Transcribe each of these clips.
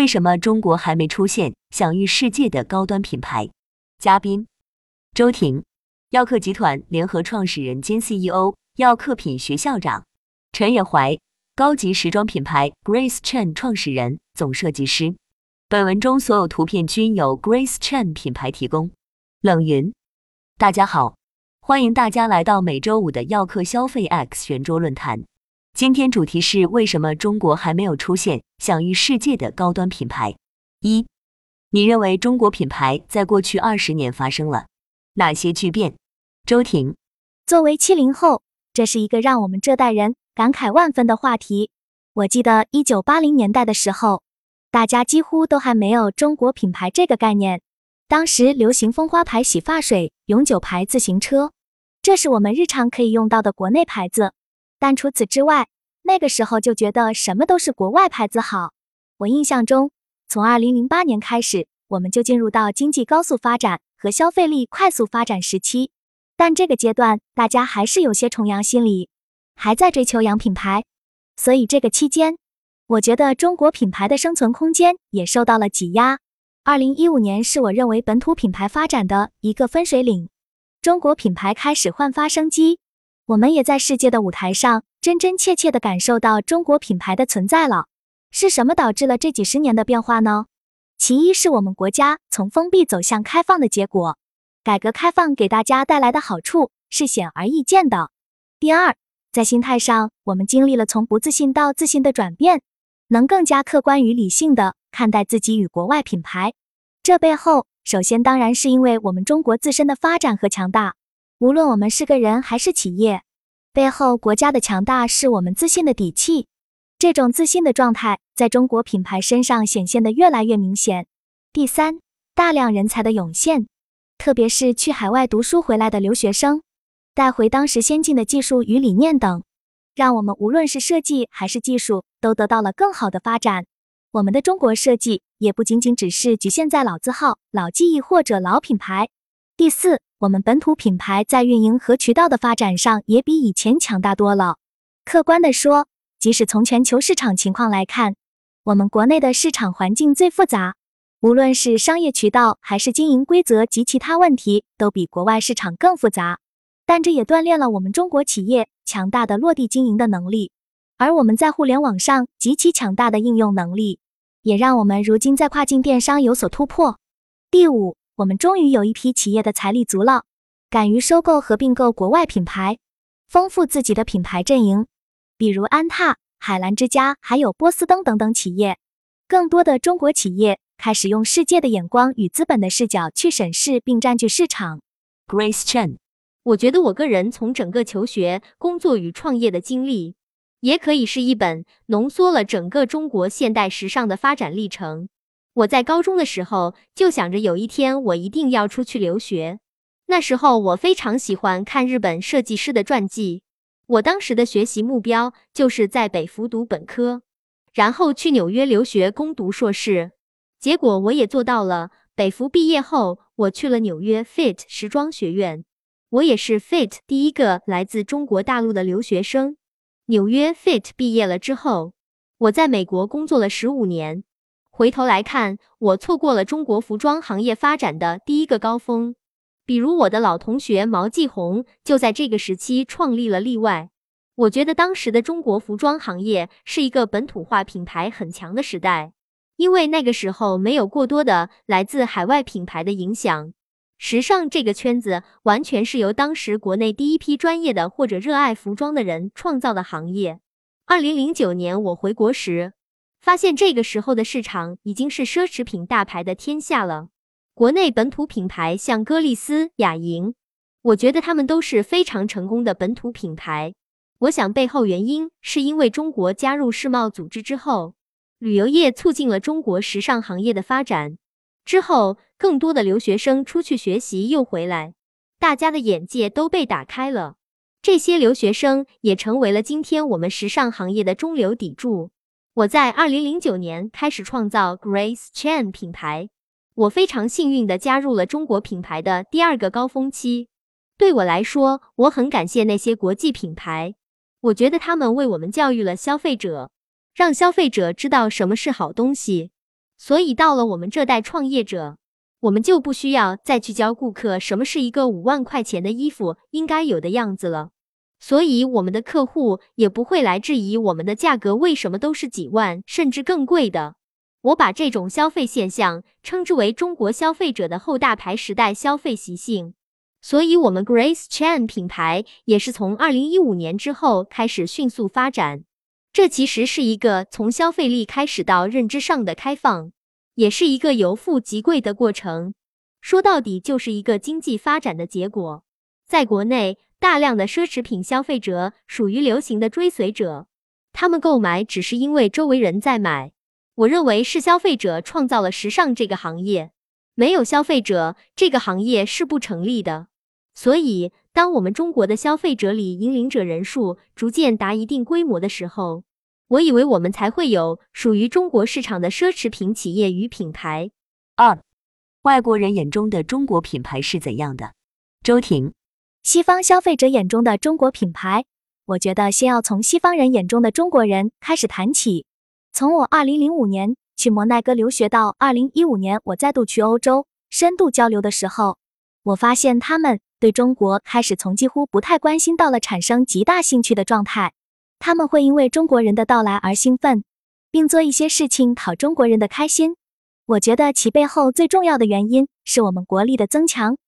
为什么中国还没出现享誉世界的高端品牌？嘉宾：周婷，耀客集团联合创始人兼 CEO，耀客品学校长；陈野怀，高级时装品牌 Grace Chen 创始人、总设计师。本文中所有图片均由 Grace Chen 品牌提供。冷云，大家好，欢迎大家来到每周五的耀客消费 X 圆桌论坛。今天主题是为什么中国还没有出现享誉世界的高端品牌？一，你认为中国品牌在过去二十年发生了哪些巨变？周婷，作为七零后，这是一个让我们这代人感慨万分的话题。我记得一九八零年代的时候，大家几乎都还没有中国品牌这个概念。当时流行蜂花牌洗发水、永久牌自行车，这是我们日常可以用到的国内牌子。但除此之外，那个时候就觉得什么都是国外牌子好。我印象中，从二零零八年开始，我们就进入到经济高速发展和消费力快速发展时期。但这个阶段，大家还是有些崇洋心理，还在追求洋品牌。所以这个期间，我觉得中国品牌的生存空间也受到了挤压。二零一五年是我认为本土品牌发展的一个分水岭，中国品牌开始焕发生机。我们也在世界的舞台上真真切切地感受到中国品牌的存在了。是什么导致了这几十年的变化呢？其一是我们国家从封闭走向开放的结果，改革开放给大家带来的好处是显而易见的。第二，在心态上，我们经历了从不自信到自信的转变，能更加客观与理性的看待自己与国外品牌。这背后，首先当然是因为我们中国自身的发展和强大。无论我们是个人还是企业，背后国家的强大是我们自信的底气。这种自信的状态在中国品牌身上显现的越来越明显。第三，大量人才的涌现，特别是去海外读书回来的留学生，带回当时先进的技术与理念等，让我们无论是设计还是技术都得到了更好的发展。我们的中国设计也不仅仅只是局限在老字号、老技艺或者老品牌。第四。我们本土品牌在运营和渠道的发展上也比以前强大多了。客观的说，即使从全球市场情况来看，我们国内的市场环境最复杂，无论是商业渠道还是经营规则及其他问题，都比国外市场更复杂。但这也锻炼了我们中国企业强大的落地经营的能力，而我们在互联网上极其强大的应用能力，也让我们如今在跨境电商有所突破。第五。我们终于有一批企业的财力足了，敢于收购和并购国外品牌，丰富自己的品牌阵营，比如安踏、海澜之家，还有波司登等等企业。更多的中国企业开始用世界的眼光与资本的视角去审视并占据市场。Grace Chen，我觉得我个人从整个求学、工作与创业的经历，也可以是一本浓缩了整个中国现代时尚的发展历程。我在高中的时候就想着有一天我一定要出去留学。那时候我非常喜欢看日本设计师的传记。我当时的学习目标就是在北服读本科，然后去纽约留学攻读硕士。结果我也做到了。北服毕业后，我去了纽约 Fit 时装学院，我也是 Fit 第一个来自中国大陆的留学生。纽约 Fit 毕业了之后，我在美国工作了十五年。回头来看，我错过了中国服装行业发展的第一个高峰。比如我的老同学毛继红就在这个时期创立了例外。我觉得当时的中国服装行业是一个本土化品牌很强的时代，因为那个时候没有过多的来自海外品牌的影响。时尚这个圈子完全是由当时国内第一批专业的或者热爱服装的人创造的行业。二零零九年我回国时。发现这个时候的市场已经是奢侈品大牌的天下了。国内本土品牌像歌丽丝、雅莹，我觉得他们都是非常成功的本土品牌。我想背后原因是因为中国加入世贸组织之后，旅游业促进了中国时尚行业的发展。之后，更多的留学生出去学习又回来，大家的眼界都被打开了。这些留学生也成为了今天我们时尚行业的中流砥柱。我在二零零九年开始创造 Grace Chen 品牌，我非常幸运的加入了中国品牌的第二个高峰期。对我来说，我很感谢那些国际品牌，我觉得他们为我们教育了消费者，让消费者知道什么是好东西。所以到了我们这代创业者，我们就不需要再去教顾客什么是一个五万块钱的衣服应该有的样子了。所以我们的客户也不会来质疑我们的价格为什么都是几万甚至更贵的。我把这种消费现象称之为中国消费者的后大牌时代消费习性。所以，我们 Grace Chan 品牌也是从二零一五年之后开始迅速发展。这其实是一个从消费力开始到认知上的开放，也是一个由富及贵的过程。说到底，就是一个经济发展的结果。在国内，大量的奢侈品消费者属于流行的追随者，他们购买只是因为周围人在买。我认为是消费者创造了时尚这个行业，没有消费者，这个行业是不成立的。所以，当我们中国的消费者里引领者人数逐渐达一定规模的时候，我以为我们才会有属于中国市场的奢侈品企业与品牌。二，外国人眼中的中国品牌是怎样的？周婷，西方消费者眼中的中国品牌，我觉得先要从西方人眼中的中国人开始谈起。从我二零零五年去摩纳哥留学到二零一五年我再度去欧洲深度交流的时候，我发现他们。对中国开始从几乎不太关心到了产生极大兴趣的状态，他们会因为中国人的到来而兴奋，并做一些事情讨中国人的开心。我觉得其背后最重要的原因是我们国力的增强，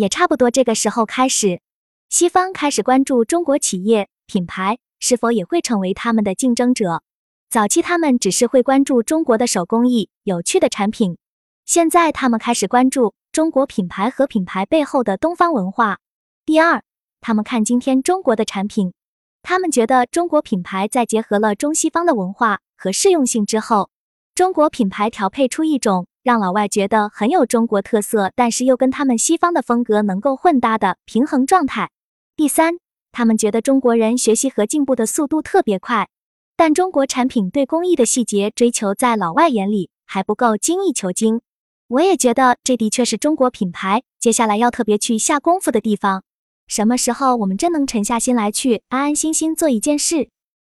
也差不多这个时候开始，西方开始关注中国企业品牌是否也会成为他们的竞争者。早期他们只是会关注中国的手工艺、有趣的产品，现在他们开始关注。中国品牌和品牌背后的东方文化。第二，他们看今天中国的产品，他们觉得中国品牌在结合了中西方的文化和适用性之后，中国品牌调配出一种让老外觉得很有中国特色，但是又跟他们西方的风格能够混搭的平衡状态。第三，他们觉得中国人学习和进步的速度特别快，但中国产品对工艺的细节追求在老外眼里还不够精益求精。我也觉得这的确是中国品牌接下来要特别去下功夫的地方。什么时候我们真能沉下心来去安安心心做一件事，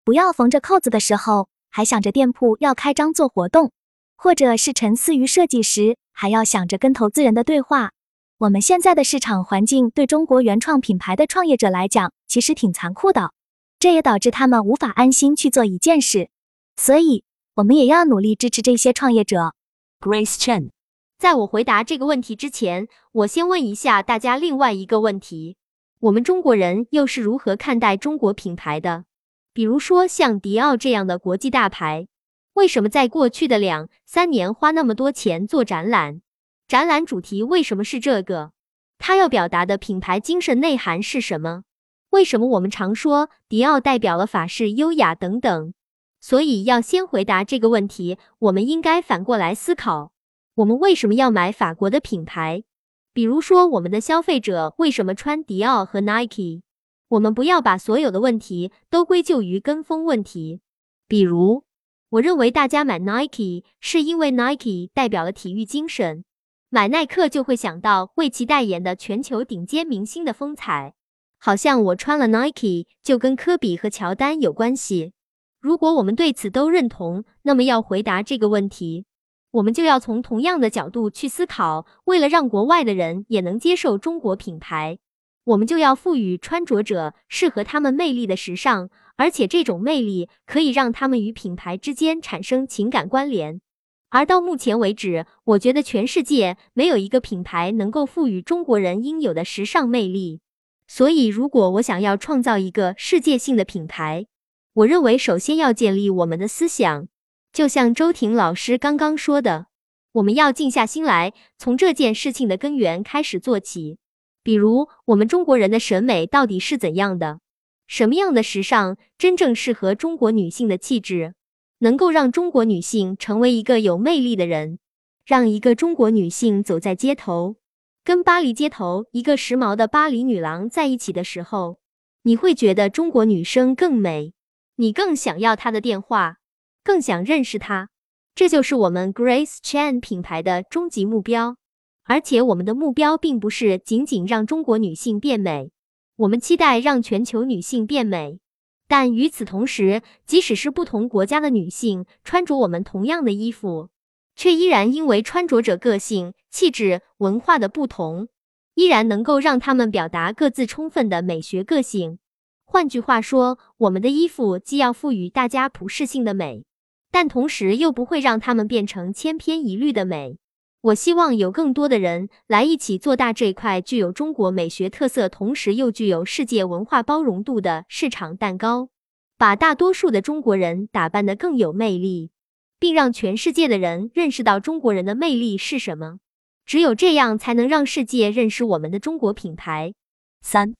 不要缝着扣子的时候还想着店铺要开张做活动，或者是沉思于设计时还要想着跟投资人的对话。我们现在的市场环境对中国原创品牌的创业者来讲其实挺残酷的，这也导致他们无法安心去做一件事。所以，我们也要努力支持这些创业者。Grace Chen。在我回答这个问题之前，我先问一下大家另外一个问题：我们中国人又是如何看待中国品牌的？比如说像迪奥这样的国际大牌，为什么在过去的两三年花那么多钱做展览？展览主题为什么是这个？它要表达的品牌精神内涵是什么？为什么我们常说迪奥代表了法式优雅等等？所以要先回答这个问题，我们应该反过来思考。我们为什么要买法国的品牌？比如说，我们的消费者为什么穿迪奥和 Nike？我们不要把所有的问题都归咎于跟风问题。比如，我认为大家买 Nike 是因为 Nike 代表了体育精神，买耐克就会想到为其代言的全球顶尖明星的风采，好像我穿了 Nike 就跟科比和乔丹有关系。如果我们对此都认同，那么要回答这个问题。我们就要从同样的角度去思考，为了让国外的人也能接受中国品牌，我们就要赋予穿着者适合他们魅力的时尚，而且这种魅力可以让他们与品牌之间产生情感关联。而到目前为止，我觉得全世界没有一个品牌能够赋予中国人应有的时尚魅力。所以，如果我想要创造一个世界性的品牌，我认为首先要建立我们的思想。就像周婷老师刚刚说的，我们要静下心来，从这件事情的根源开始做起。比如，我们中国人的审美到底是怎样的？什么样的时尚真正适合中国女性的气质，能够让中国女性成为一个有魅力的人？让一个中国女性走在街头，跟巴黎街头一个时髦的巴黎女郎在一起的时候，你会觉得中国女生更美，你更想要她的电话。更想认识她，这就是我们 Grace Chan 品牌的终极目标。而且我们的目标并不是仅仅让中国女性变美，我们期待让全球女性变美。但与此同时，即使是不同国家的女性穿着我们同样的衣服，却依然因为穿着者个性、气质、文化的不同，依然能够让他们表达各自充分的美学个性。换句话说，我们的衣服既要赋予大家普适性的美，但同时又不会让他们变成千篇一律的美。我希望有更多的人来一起做大这块具有中国美学特色，同时又具有世界文化包容度的市场蛋糕，把大多数的中国人打扮得更有魅力，并让全世界的人认识到中国人的魅力是什么。只有这样，才能让世界认识我们的中国品牌。三，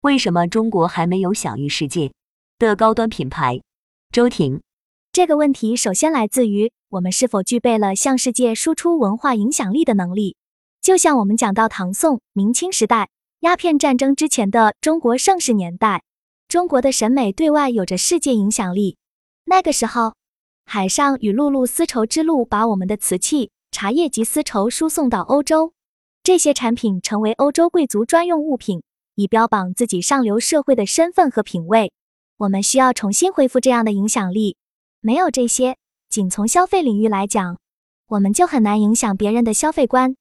为什么中国还没有享誉世界的高端品牌？周婷。这个问题首先来自于我们是否具备了向世界输出文化影响力的能力。就像我们讲到唐宋、明清时代、鸦片战争之前的中国盛世年代，中国的审美对外有着世界影响力。那个时候，海上与陆路丝绸之路把我们的瓷器、茶叶及丝绸输送到欧洲，这些产品成为欧洲贵族专用物品，以标榜自己上流社会的身份和品味。我们需要重新恢复这样的影响力。没有这些，仅从消费领域来讲，我们就很难影响别人的消费观，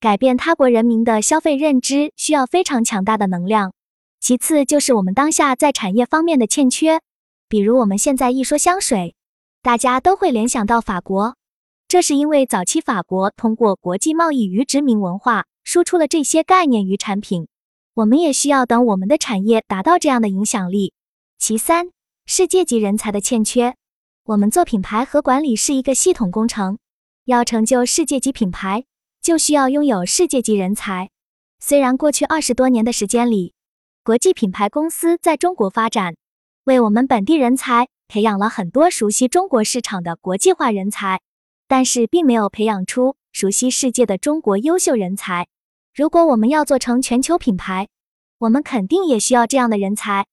改变他国人民的消费认知，需要非常强大的能量。其次就是我们当下在产业方面的欠缺，比如我们现在一说香水，大家都会联想到法国，这是因为早期法国通过国际贸易与殖民文化输出了这些概念与产品，我们也需要等我们的产业达到这样的影响力。其三，世界级人才的欠缺。我们做品牌和管理是一个系统工程，要成就世界级品牌，就需要拥有世界级人才。虽然过去二十多年的时间里，国际品牌公司在中国发展，为我们本地人才培养了很多熟悉中国市场的国际化人才，但是并没有培养出熟悉世界的中国优秀人才。如果我们要做成全球品牌，我们肯定也需要这样的人才。